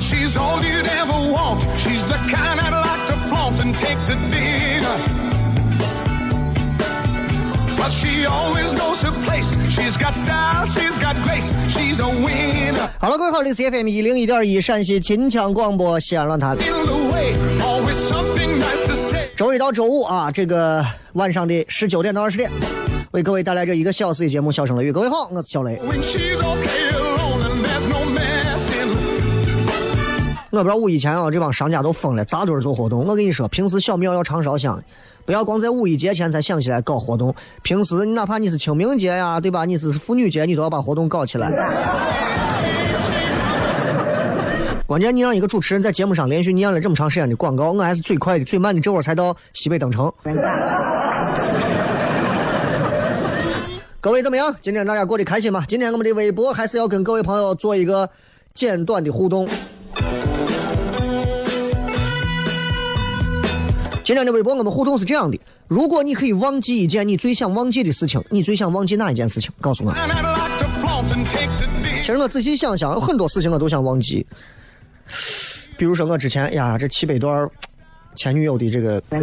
She's all you'd ever want. She's the kind I'd like to flaunt and take to dinner. But she always knows her place. She's got style, she's got grace. She's a winner. 好了，各位好，这是 FM 一零一点一陕西秦腔广播西安论坛.周一到周五啊，这个晚上的十九点到二十点，为各位带来这一个小时的节目《笑声雷雨》。各位好，我是小雷。我不知道五一前啊，这帮商家都疯了，扎堆做活动。我跟你说，平时小庙要常烧香，不要光在五一节前才想起来搞活动。平时哪怕你是清明节呀，对吧？你是妇女节，你都要把活动搞起来。关键你让一个主持人在节目上连续念了这么长时间的广告，我还是最快的、最慢的，这会儿才到西北登城。各位怎么样？今天大家过得开心吗？今天我们的微博还是要跟各位朋友做一个简短的互动。今天的微博我们互动是这样的：如果你可以忘记一件你最想忘记的事情，你最想忘记哪一件事情？告诉我。其实我仔细想想，有很多事情我都想忘记。比如说我之前呀，这七百段前女友的这个，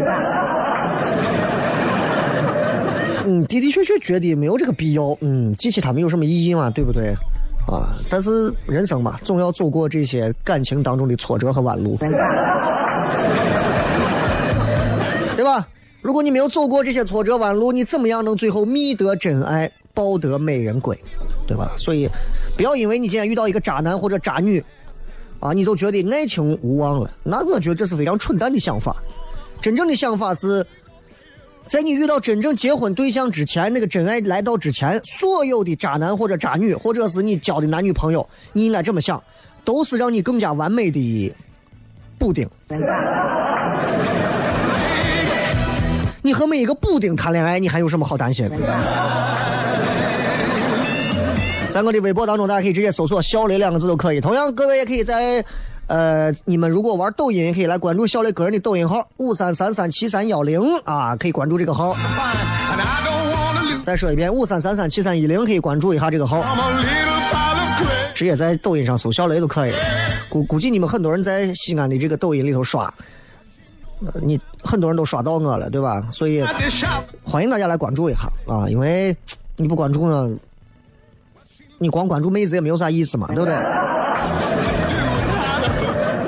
嗯，的的确确觉得没有这个必要，嗯，记起他们有什么意义嘛，对不对？啊，但是人生嘛，总要走过这些感情当中的挫折和弯路，对吧？如果你没有走过这些挫折弯路，你怎么样能最后觅得真爱，抱得美人归，对吧？所以，不要因为你今天遇到一个渣男或者渣女，啊，你就觉得爱情无望了。那我觉得这是非常蠢蛋的想法。真正的想法是，在你遇到真正结婚对象之前，那个真爱来到之前，所有的渣男或者渣女，或者是你交的男女朋友，你应该这么想，都是让你更加完美的补丁。你和每一个补丁谈恋爱，你还有什么好担心的？在我的微博当中，大家可以直接搜索“小雷”两个字都可以。同样，各位也可以在，呃，你们如果玩抖音，也可以来关注小雷个人的抖音号五三三三七三幺零啊，可以关注这个号。再说一遍，五三三三七三一零可以关注一下这个号，直接在抖音上搜小雷就可以。估估计你们很多人在西安的这个抖音里头刷，呃你很多人都刷到我了，对吧？所以欢迎大家来关注一下啊，因为你不关注呢，你光关注妹子也没有啥意思嘛，对不对？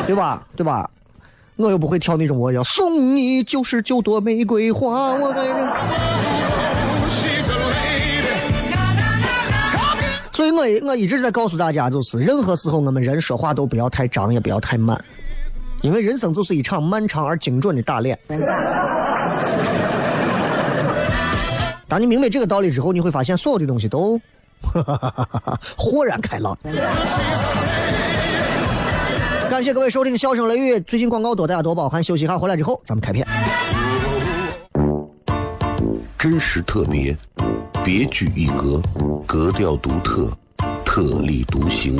对吧？对吧？我又不会跳那种我要送你九十九朵玫瑰花，我该。She's a lady. Talking 所以我我一直在告诉大家，就是任何时候我们人说话都不要太张，也不要太慢，因为人生就是一场漫长而精准的打脸。当你明白这个道理之后，你会发现所有的东西都 豁然开朗。感谢各位收听《笑声雷雨》，最近广告多，大家多包涵。休息一下，回来之后咱们开片。真实特别，别具一格，格调独特，特立独行，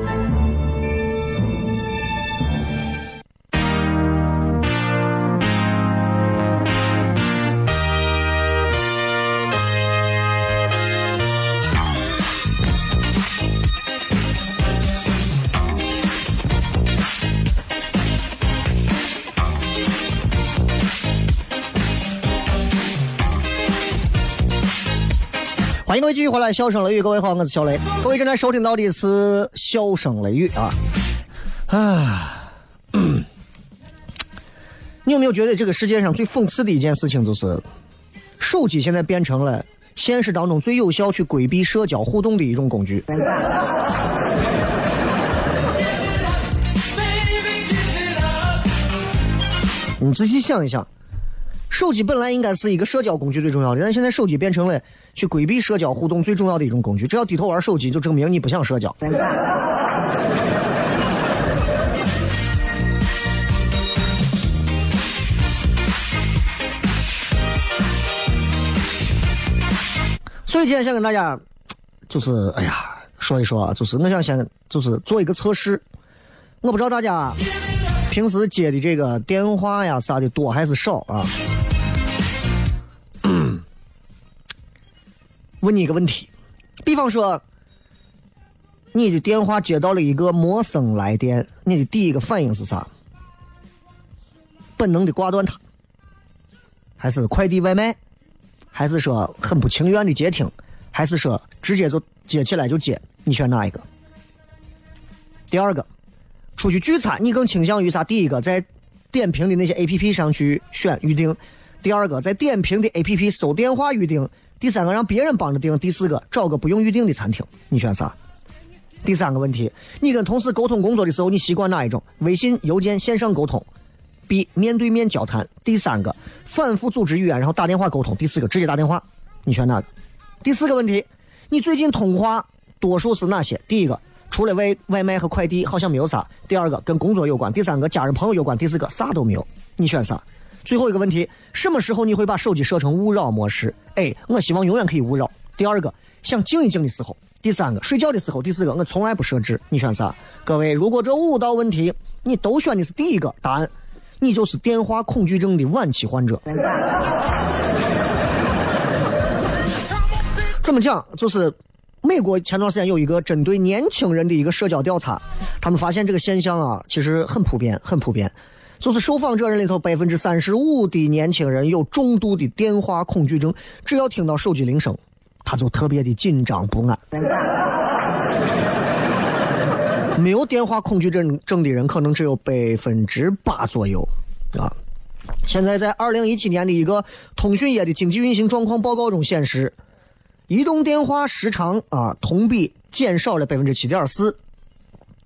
迎各位继续回来，笑声雷雨，各位好，我是小雷。各位正在收听到的是笑声雷雨啊啊！嗯 你有没有觉得这个世界上最讽刺的一件事情，就是手机现在变成了现实当中最有效去规避社交互动的一种工具？你仔细想一想，手机本来应该是一个社交工具最重要的，但现在手机变成了去规避社交互动最重要的一种工具。只要低头玩手机，就证明你不想社交。所以今天想跟大家，就是哎呀，说一说啊，就是我想先就是做一个测试，我不知道大家平时接的这个电话呀啥的多还是少啊？问你一个问题，比方说，你的电话接到了一个陌生来电，你的第一个反应是啥？本能的挂断它，还是快递外卖？还是说很不情愿的接听？还是说直接就接起来就接？你选哪一个？第二个，出去聚餐，你更倾向于啥？第一个，在点评的那些 A P P 上去选预定；第二个，在点评的 A P P 搜电话预定；第三个，让别人帮着订；第四个，找个不用预定的餐厅。你选啥？第三个问题，你跟同事沟通工作的时候，你习惯哪一种？微信、邮件、线上沟通？B. 面对面交谈。第三个，反复组织语言，然后打电话沟通。第四个，直接打电话。你选哪个？第四个问题，你最近通话多数是哪些？第一个，除了外外卖和快递，好像没有啥。第二个，跟工作有关。第三个，家人朋友有关。第四个，啥都没有。你选啥？最后一个问题，什么时候你会把手机设成勿扰模式？A. 我希望永远可以勿扰。第二个，想静一静的时候。第三个，睡觉的时候。第四个，我从来不设置。你选啥？各位，如果这五道问题你都选的是第一个答案，你就是电话恐惧症的晚期患者。怎么讲？就是美国前段时间有一个针对年轻人的一个社交调查，他们发现这个现象啊，其实很普遍，很普遍。就是受访者人里头百分之三十五的年轻人有重度的电话恐惧症，只要听到手机铃声，他就特别的紧张不安。没有电话恐惧症症的人可能只有百分之八左右，啊。现在在二零一七年的一个通讯业的经济运行状况报告中显示，移动电话时长啊同比减少了百分之七点四，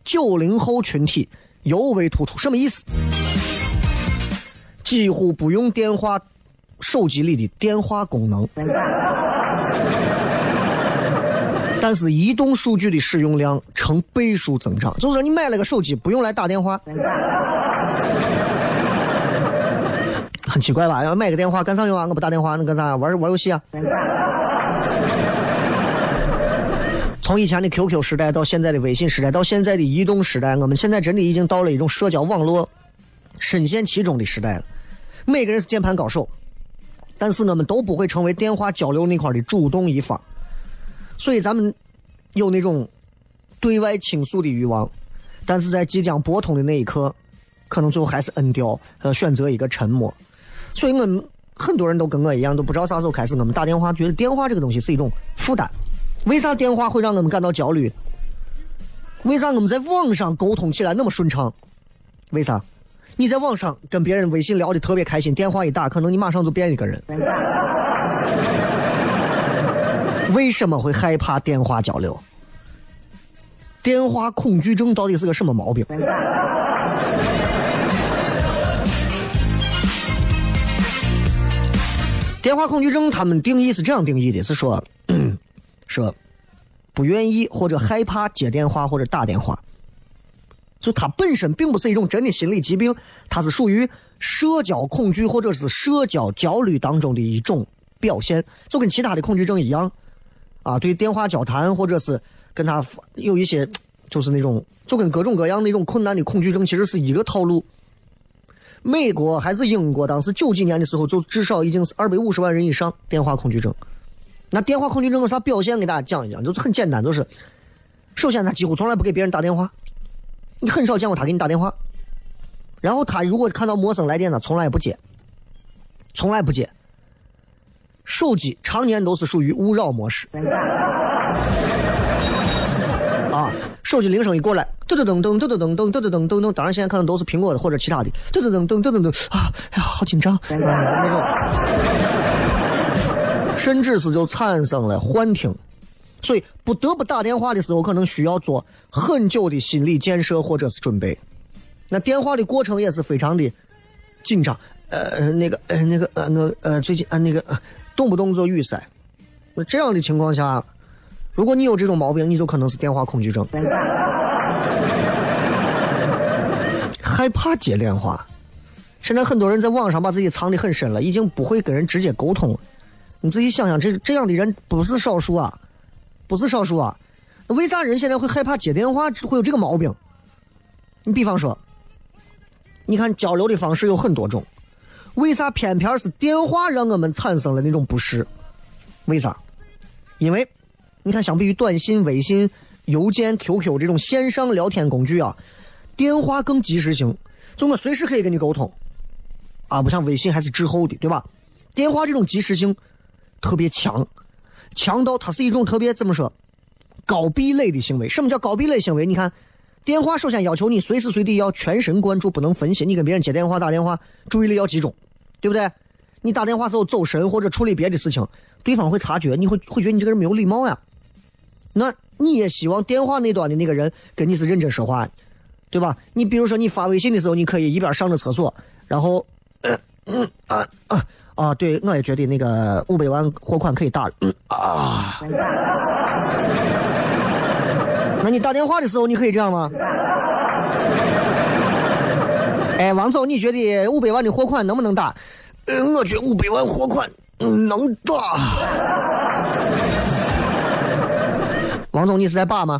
九零后群体尤为突出。什么意思？几乎不用电话，手机里的电话功能，但是移动数据的使用量呈倍数增长。就是，你买了个手机，不用来打电话。很奇怪吧？要买个电话干啥用啊？我不打电话能干啥？玩玩游戏啊？从以前的 QQ 时代到现在的微信时代，到现在的移动时代，我们现在真的已经到了一种社交网络深陷其中的时代了。每个人是键盘高手，但是我们都不会成为电话交流那块的主动一方。所以咱们有那种对外倾诉的欲望，但是在即将拨通的那一刻，可能最后还是摁掉，呃，选择一个沉默。所以我们很多人都跟我一样，都不知道啥时候开始，我们打电话觉得电话这个东西是一种负担。为啥电话会让我们感到焦虑？为啥我们在网上沟通起来那么顺畅？为啥？你在网上跟别人微信聊的特别开心，电话一打，可能你马上就变一个人。为什么会害怕电话交流？电话恐惧症到底是个什么毛病？电话恐惧症，他们定义是这样定义的：是说，说不愿意或者害怕接电话或者打电话，就它本身并不是一种真的心理疾病，它是属于社交恐惧或者是社交焦虑当中的一种表现，就跟其他的恐惧症一样，啊，对电话交谈或者是跟他有一些就是那种就跟各种各样那种困难的恐惧症其实是一个套路。美国还是英国，当时九几年的时候，就至少已经是二百五十万人以上电话恐惧症。那电话恐惧症有啥表现？给大家讲一讲，就是很简单，就是首先他几乎从来不给别人打电话，你很少见过他给你打电话。然后他如果看到陌生来电呢，从来不接，从来不接。手机常年都是属于勿扰模式。啊，手机铃声一过来，噔噔噔噔噔噔噔噔噔噔噔噔，当然现在可能都是苹果的或者其他的，噔噔噔噔噔噔噔啊，哎呀，好紧张，那种，甚至是就产生了幻听，所以不得不打电话的时候，可能需要做很久的心理建设或者是准备，那电话的过程也是非常的紧张，呃，那个呃那个呃我呃最近呃那个呃动不动就语塞，那这样的情况下。如果你有这种毛病，你就可能是电话恐惧症，害怕接电话。现在很多人在网上把自己藏得很深了，已经不会跟人直接沟通了。你自己想想，这这样的人不是少数啊，不是少数啊。为啥人现在会害怕接电话，会有这个毛病？你比方说，你看交流的方式有很多种，为啥偏偏是电话让我们产生了那种不适？为啥？因为。你看，相比于短信、微信、邮件、QQ 这种线上聊天工具啊，电话更及时性，就我随时可以跟你沟通，啊，不像微信还是滞后的，对吧？电话这种及时性特别强，强盗它是一种特别怎么说高壁垒的行为。什么叫高壁垒行为？你看，电话首先要求你随时随地要全神贯注，不能分心。你跟别人接电话、打电话，注意力要集中，对不对？你打电话时候走神或者处理别的事情，对方会察觉，你会会觉得你这个人没有礼貌呀。那你也希望电话那端的那个人跟你是认真说话，对吧？你比如说你发微信的时候，你可以一边上着厕所，然后，嗯嗯啊啊啊！对，我也觉得那个五百万货款可以打了，嗯啊。那你打电话的时候，你可以这样吗？哎，王总，你觉得五百万的货款能不能打？嗯，我觉得五百万货款嗯能打。王总，你是在把吗？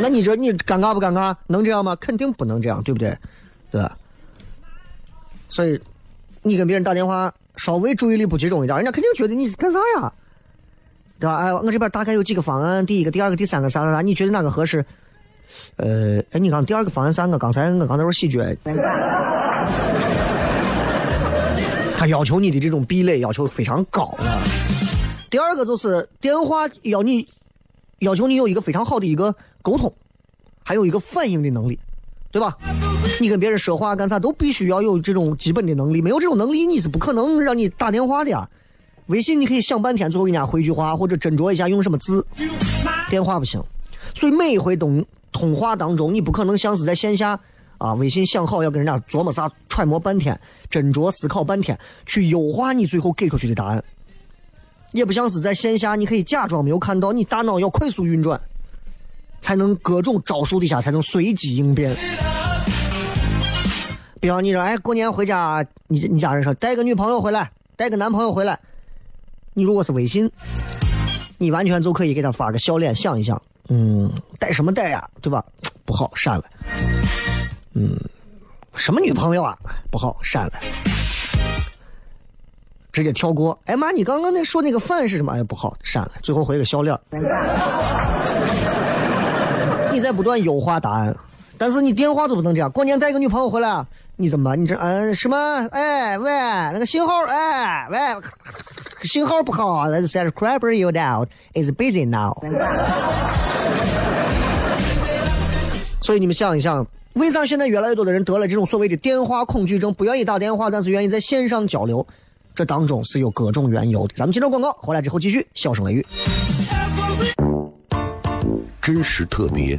那你这你尴尬不尴尬？能这样吗？肯定不能这样，对不对？对吧？所以你跟别人打电话，稍微注意力不集中一点，人家肯定觉得你是干啥呀？对吧？哎，我这边大概有几个方案，第一个、第二个、第三个，啥啥啥？你觉得哪个合适？呃，哎，你刚第二个方案三个，刚才我刚才说喜剧，他要求你的这种壁垒要求非常高啊。第二个就是电话要你要求你有一个非常好的一个沟通，还有一个反应的能力，对吧？你跟别人说话干啥都必须要有这种基本的能力，没有这种能力你是不可能让你打电话的呀。微信你可以想半天，最后给人家回句话或者斟酌一下用什么字，电话不行。所以每一回通通话当中，你不可能像是在线下啊，微信想好要跟人家琢磨啥，揣摩半天，斟酌思考半天，去优化你最后给出去的答案。也不像是在线下，你可以假装没有看到，你大脑要快速运转，才能各种招数底下才能随机应变。比方你说，哎，过年回家，你你家人说带个女朋友回来，带个男朋友回来，你如果是微信，你完全就可以给他发个笑脸，想一想，嗯，带什么带呀，对吧？不好，删了。嗯，什么女朋友啊？不好，删了。直接跳过。哎妈，你刚刚那说那个饭是什么？哎，不好，删了。最后回个笑脸。你在不断优化答案，但是你电话就不能这样。过年带个女朋友回来，你怎么？你这嗯什么？哎喂，那个信号哎喂，信号不好。Let's subscribe you now is busy now。所以你们想一想，为啥现在越来越多的人得了这种所谓的电话恐惧症，不愿意打电话，但是愿意在线上交流？这当中是有各种缘由的。咱们接着广告，回来之后继续笑声雷雨。真实特别，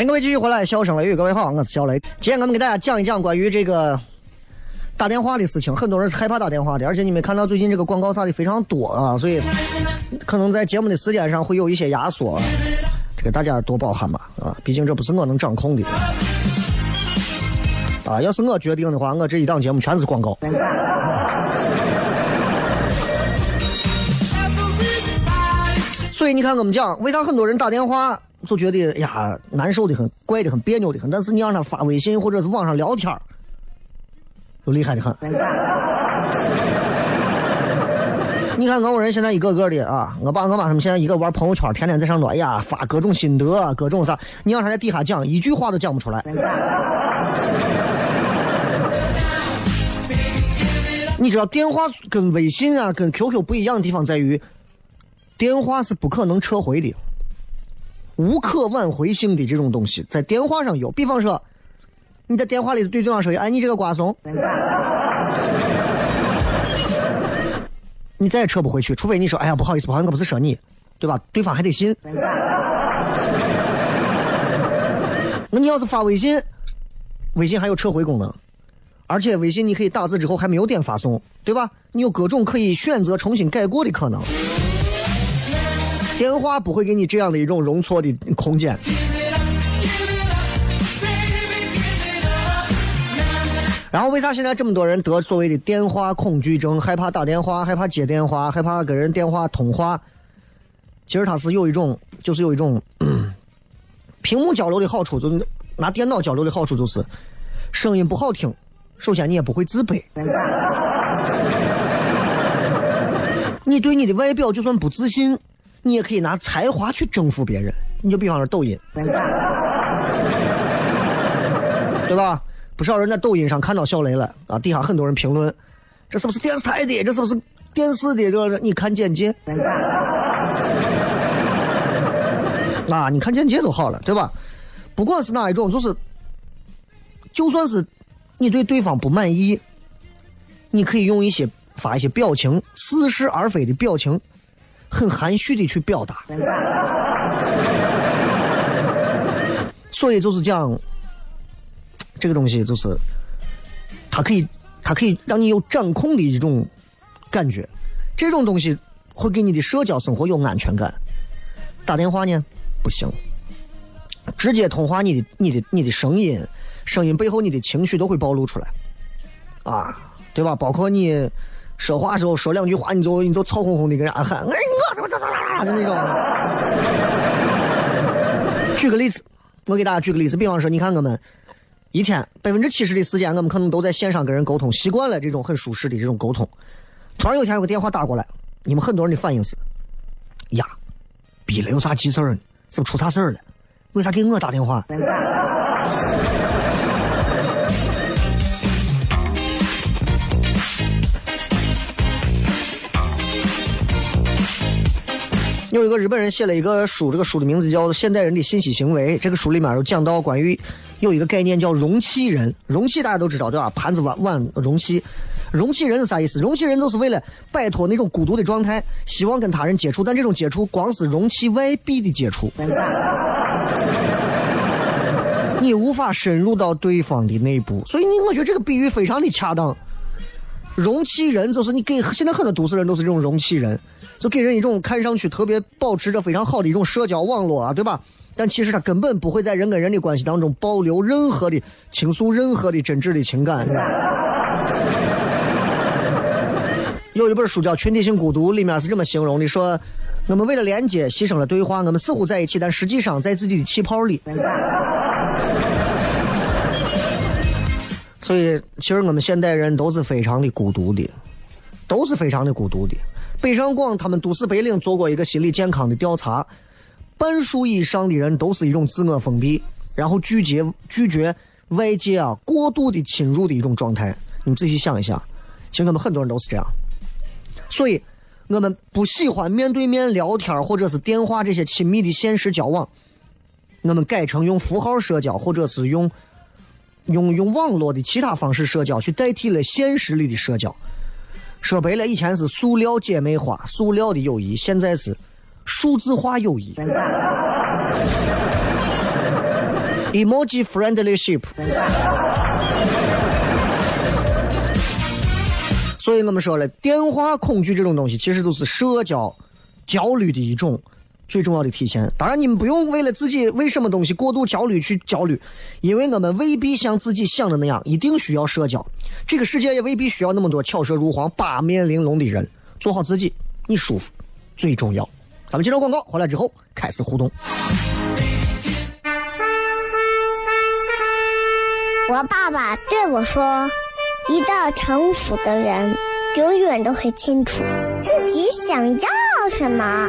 欢迎各位继续回来，笑声雷雨，各位好，我是小雷。今天我们给大家讲一讲关于这个打电话的事情。很多人是害怕打电话的，而且你们看到最近这个广告啥的非常多啊，所以可能在节目的时间上会有一些压缩，这个大家多包涵吧啊，毕竟这不是我能掌控的啊。要是我决定的话，我这一档节目全是广告。所以你看，我们讲为啥很多人打电话就觉得呀难受的很，怪的很，别扭的很。但是你让他发微信或者是网上聊天就厉害的很。你看俄国人现在一个个的啊，我爸我妈他们现在一个玩朋友圈，天天在上头，哎呀发各种心得，各种啥。你让他在底下讲一句话都讲不出来。你知道电话跟微信啊、跟 QQ 不一样的地方在于，电话是不可能撤回的。无可挽回性的这种东西，在电话上有。比方说，你在电话里对对方说：“哎，你这个瓜怂。” 你再也撤不回去，除非你说：“哎呀，不好意思，不好意思，我不是说你，对吧？”对方还得信。那你要是发微信，微信还有撤回功能，而且微信你可以打字之后还没有点发送，对吧？你有各种可以选择重新改过的可能。电话不会给你这样的一种容错的空间。然后为啥现在这么多人得所谓的电话恐惧症，害怕打电话，害怕接电话，害怕跟人电话通话？其实它是有一种，就是有一种，嗯、屏幕交流的好处，就拿电脑交流的好处就是声音不好听，首先你也不会自卑。你对你的外表就算不自信。你也可以拿才华去征服别人，你就比方说抖音，对吧？不少人在抖音上看到小雷了啊，底下很多人评论，这是不是电视台的？这是不是电视的？就是你看简介，啊，你看简介就好了，对吧？不管是哪一种，就是就算是你对对方不满意，你可以用一些发一些表情，似是而非的表情。很含蓄的去表达，所以就是讲，这个东西就是，它可以，它可以让你有掌控的一种感觉，这种东西会给你的社交生活有安全感。打电话呢不行，直接通话，你的、你的、你的声音，声音背后你的情绪都会暴露出来，啊，对吧？包括你。说话时候说两句话，你就你就吵哄哄的跟人家喊，哎，我怎么怎么怎么就那种。举个例子，我给大家举个例子，比方说，你看我们一天百分之七十的时间，我们可能都在线上跟人沟通，习惯了这种很舒适的这种沟通。突然有一天有个电话打过来，你们很多人的反应是：呀，逼了有啥急事儿呢？是不是出啥事儿了？为啥给我打电话？有一个日本人写了一个书，这个书的名字叫《现代人的信息行为》。这个书里面有讲到关于有一个概念叫容器人，容器大家都知道对吧？盘子碗碗容器，容器人是啥意思？容器人就是为了摆脱那种孤独的状态，希望跟他人接触，但这种接触光是容器外壁的接触，你无法深入到对方的内部。所以你我觉得这个比喻非常的恰当。容器人就是你给现在很多都市人都是这种容器人，就给人一种看上去特别保持着非常好的一种社交网络啊，对吧？但其实他根本不会在人跟人的关系当中保留任何的倾诉任何的真挚的情感。有一本书叫《群体性孤独》，里面是这么形容的：说我们为了连接牺牲了对话，我们似乎在一起，但实际上在自己的气泡里。所以，其实我们现代人都是非常的孤独的，都是非常的孤独的。北上广他们都市白领做过一个心理健康的调查，半数以上的人都是一种自我封闭，然后拒绝拒绝外界啊过度的侵入的一种状态。你们仔细想一想，其实我们很多人都是这样。所以，我们不喜欢面对面聊天或者是电话这些亲密的现实交往，我们改成用符号社交或者是用。用用网络的其他方式社交，去代替了现实里的社交。说白了，以前是塑料姐妹花、塑料的友谊，现在是数字化友谊。Emoji friendlyship。所以我们说了，电话恐惧这种东西，其实都是社交焦虑的一种。最重要的体现，当然你们不用为了自己为什么东西过度焦虑去焦虑，因为我们未必像自己想的那样，一定需要社交。这个世界也未必需要那么多巧舌如簧、八面玲珑的人。做好自己，你舒服最重要。咱们接着广告，回来之后开始互动。我爸爸对我说：“一个成熟的人，永远都会清楚自己想要什么。”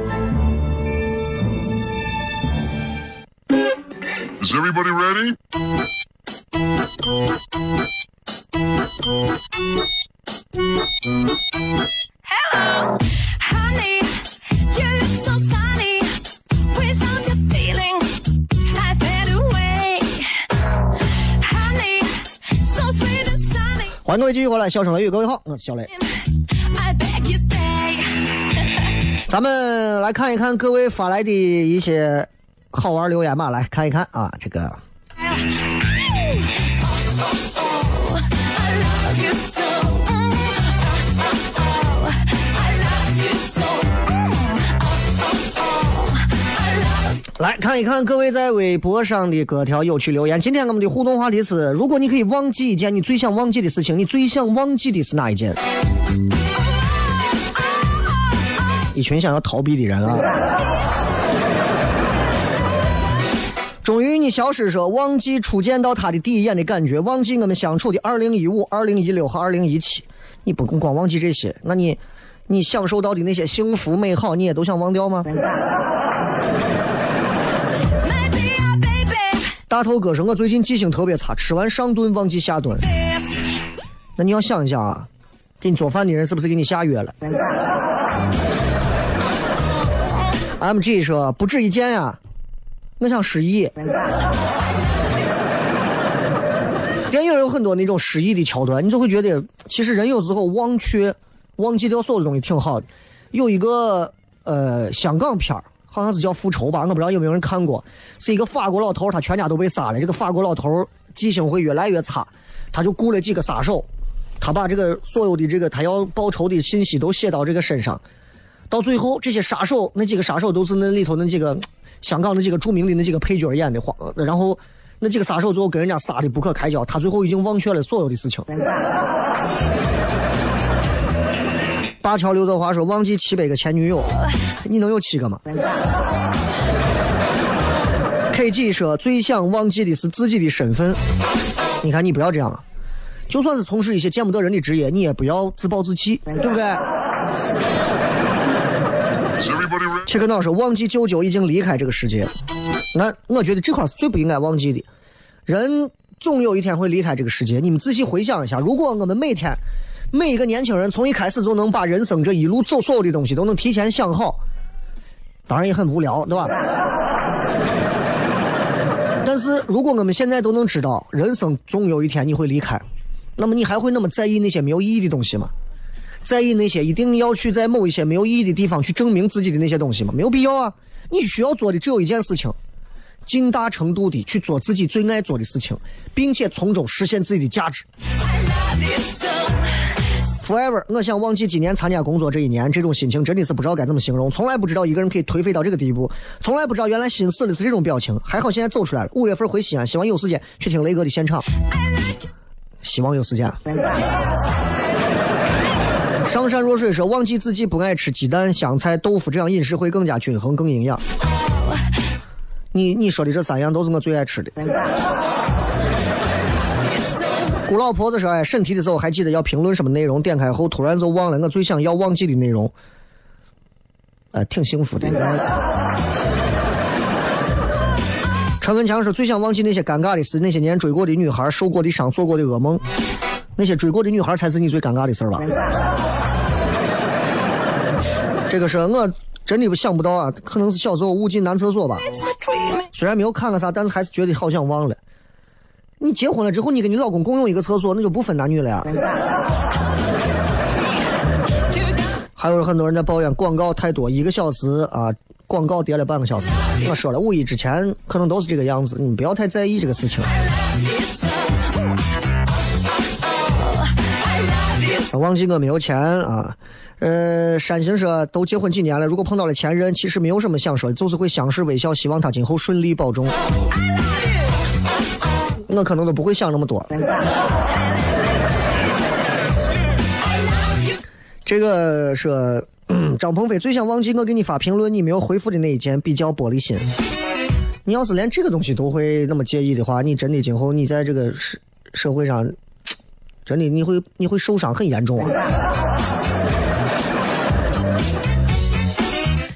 Is everybody ready? 欢迎各位继续回来，笑声雷雨，各位好，我是小雷。咱们来看一看各位发来的一些。好玩留言吧，来看一看啊，这个。来看一看各位在微博上的各条有趣留言。今天我们的互动话题是：如果你可以忘记一件你最想忘记的事情，你最想忘记的是哪一件？一群想要逃避的人啊。你消失说忘记初见到他的第一眼的感觉，忘记我们相处的二零一五、二零一六和二零一七。你不光忘记这些，那你你享受到的那些幸福美好，你也都想忘掉吗？大头哥说，我最近记性特别差，吃完上顿忘记下顿。那你要想一想啊，给你做饭的人是不是给你下药了？MG 说不止一件呀。我想失忆。电影有很多那种失忆的桥段，你就会觉得，其实人有时候忘却、忘记掉所有东西挺好的。有一个呃香港片儿，好像是叫《复仇》吧，我不知道有没有人看过。是一个法国老头，他全家都被杀了。这个法国老头记性会越来越差。他就雇了几个杀手，他把这个所有的这个他要报仇的信息都写到这个身上。到最后，这些杀手那几个杀手都是那里头那几个香港那几个著名的那几个配角演的，话，然后那几个杀手最后跟人家杀的不可开交，他最后已经忘却了所有的事情。大桥刘德华说：“忘记七百个前女友，你能有七个吗？”K G 说：“最想忘记的是自己的身份。”你看，你不要这样啊！就算是从事一些见不得人的职业，你也不要自暴自弃，对不对？切克闹说：“忘记舅舅已经离开这个世界。”那我觉得这块是最不应该忘记的。人总有一天会离开这个世界。你们仔细回想一下，如果我们每天每一个年轻人从一开始就能把人生这一路走所有的东西都能提前想好，当然也很无聊，对吧？但是如果我们现在都能知道人生总有一天你会离开，那么你还会那么在意那些没有意义的东西吗？在意那些一定要去在某一些没有意义的地方去证明自己的那些东西吗？没有必要啊！你需要做的只有一件事情：尽大程度的去做自己最爱做的事情，并且从中实现自己的价值。Forever，我想忘记今年参加工作这一年，这种心情真的是不知道该怎么形容。从来不知道一个人可以颓废到这个地步，从来不知道原来心死的是这种表情。还好现在走出来了。五月份回西安，希望有时间去听雷哥的现场。希望有时间。上善若水说：“忘记自己不爱吃鸡蛋、香菜、豆腐，这样饮食会更加均衡、更营养。”你你说的这三样都是我最爱吃的。姑老婆子说：“哎，审题的时候还记得要评论什么内容？点开后突然就忘了我最想要忘记的内容。”哎，挺幸福的。陈文强说：“最想忘记那些尴尬的事，那些年追过的女孩、受过的伤、做过的噩梦。那些追过的女孩才是你最尴尬的事吧？”这个是我真的想不到啊，可能是小时候误进男厕所吧。虽然没有看个啥，但是还是觉得好想忘了。你结婚了之后，你跟你老公共用一个厕所，那就不分男女了呀。还有很多人在抱怨广告太多，一个小时啊，广告叠了半个小时。我说了，五一之前可能都是这个样子，你不要太在意这个事情。忘记我没有钱啊。呃，山行说都结婚几年了，如果碰到了前任，其实没有什么想说，就是会相视微笑，希望他今后顺利保重。我可能都不会想那么多。这个说，张鹏飞最想忘记我给你发评论你没有回复的那一件，比较玻璃心。你要是连这个东西都会那么介意的话，你真的今后你在这个社社会上，真的你会你会受伤很严重啊。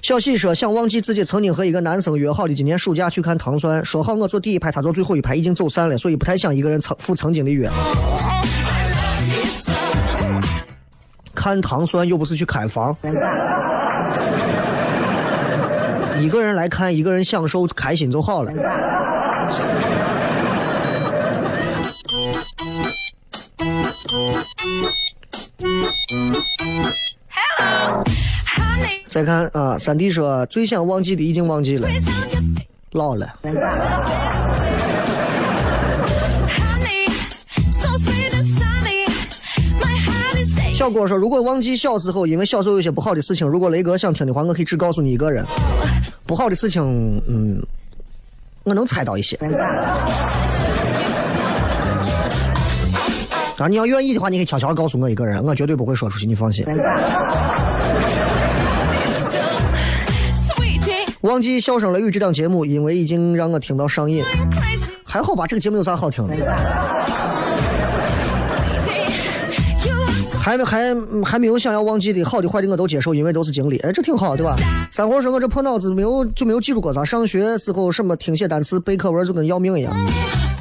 小喜说想忘记自己曾经和一个男生约好的今年暑假去看糖蒜，说好我坐第一排，他坐最后一排，已经走散了，所以不太想一个人曾赴曾经的约。看糖蒜又不是去开房，一个人来看，一个人享受开心就好了。再看啊，三弟说最想忘记的已经忘记了，老了。小郭说，如果忘记小时候，因为小时候有些不好的事情，如果雷哥想听的话，我可以只告诉你一个人。不好的事情，嗯，我能猜到一些。当然，你要愿意的话，你可以悄悄告诉我一个人，我绝对不会说出去，你放心。忘记《笑声雷雨》这档节目，因为已经让我听到上瘾。还好吧，这个节目有啥好听的？还没还还没有想要忘记的，好的坏的我都接受，因为都是经历。哎，这挺好，对吧？三货说，我这破脑子没有就没有记住过啥。上学时候什么听写单词、背课文就跟要命一样。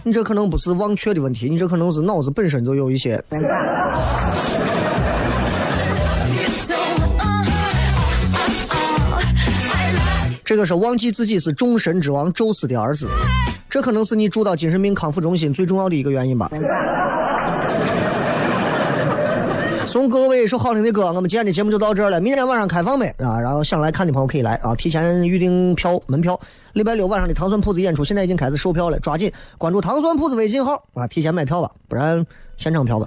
你这可能不是忘却的问题，你这可能是脑子本身就有一些。这个是忘记自己是众神之王宙斯的儿子，这可能是你住到精神病康复中心最重要的一个原因吧。送各位一首好听的歌。我们今天的节目就到这儿了，明天晚上开放呗啊？然后想来看的朋友可以来啊，提前预订票门票。礼拜六晚上的糖蒜铺子演出现在已经开始售票了，抓紧关注糖蒜铺子微信号啊，提前买票吧，不然现场票吧。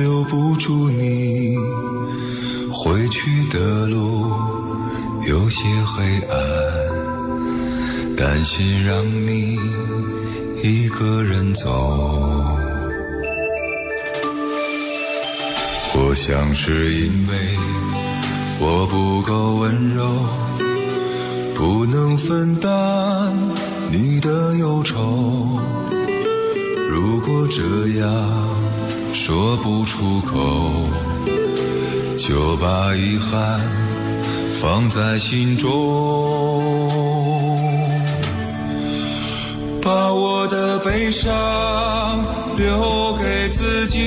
留不住你，回去的路有些黑暗，担心让你一个人走。我想是因为我不够温柔。不能分担你的忧愁。如果这样说不出口，就把遗憾放在心中，把我的悲伤留给自己，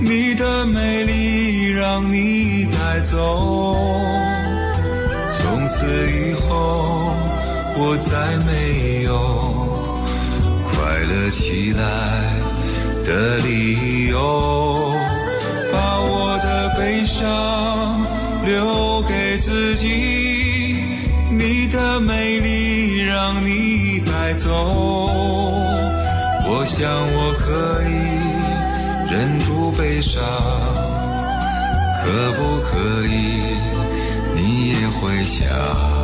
你的美丽让你带走。从此以后，我再没有快乐起来。的理由。把我的悲伤留给自己，你的美丽让你带走。我想我可以忍住悲伤，可不可以？你也会想。